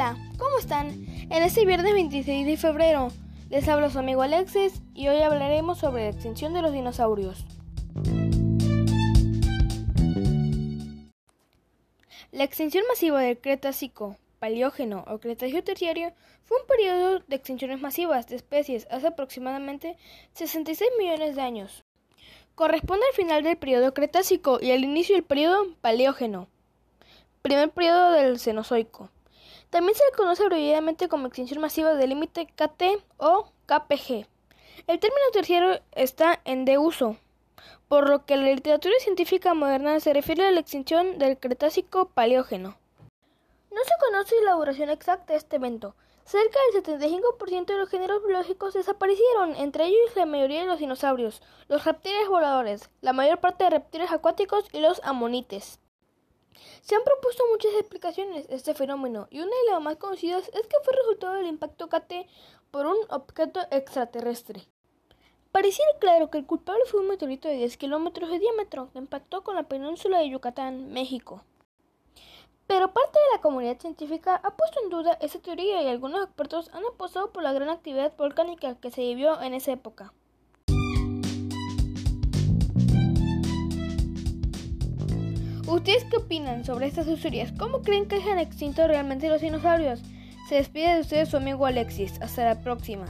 Hola, ¿cómo están? En este viernes 26 de febrero les habla su amigo Alexis y hoy hablaremos sobre la extinción de los dinosaurios. La extinción masiva del Cretácico, Paleógeno o Cretácico terciario fue un periodo de extinciones masivas de especies hace aproximadamente 66 millones de años. Corresponde al final del periodo Cretácico y al inicio del periodo Paleógeno, primer periodo del Cenozoico. También se le conoce abreviadamente como extinción masiva del límite KT o KPG. El término terciario está en deuso, por lo que la literatura científica moderna se refiere a la extinción del Cretácico Paleógeno. No se conoce la duración exacta de este evento. Cerca del 75% de los géneros biológicos desaparecieron, entre ellos la mayoría de los dinosaurios, los reptiles voladores, la mayor parte de reptiles acuáticos y los amonites. Se han propuesto muchas explicaciones de este fenómeno y una de las más conocidas es que fue resultado del impacto KT por un objeto extraterrestre. Pareciera claro que el culpable fue un meteorito de 10 kilómetros de diámetro que impactó con la península de Yucatán, México. Pero parte de la comunidad científica ha puesto en duda esa teoría y algunos expertos han apostado por la gran actividad volcánica que se vivió en esa época. ¿Ustedes qué opinan sobre estas historias? ¿Cómo creen que se han extinto realmente los dinosaurios? Se despide de ustedes su amigo Alexis. Hasta la próxima.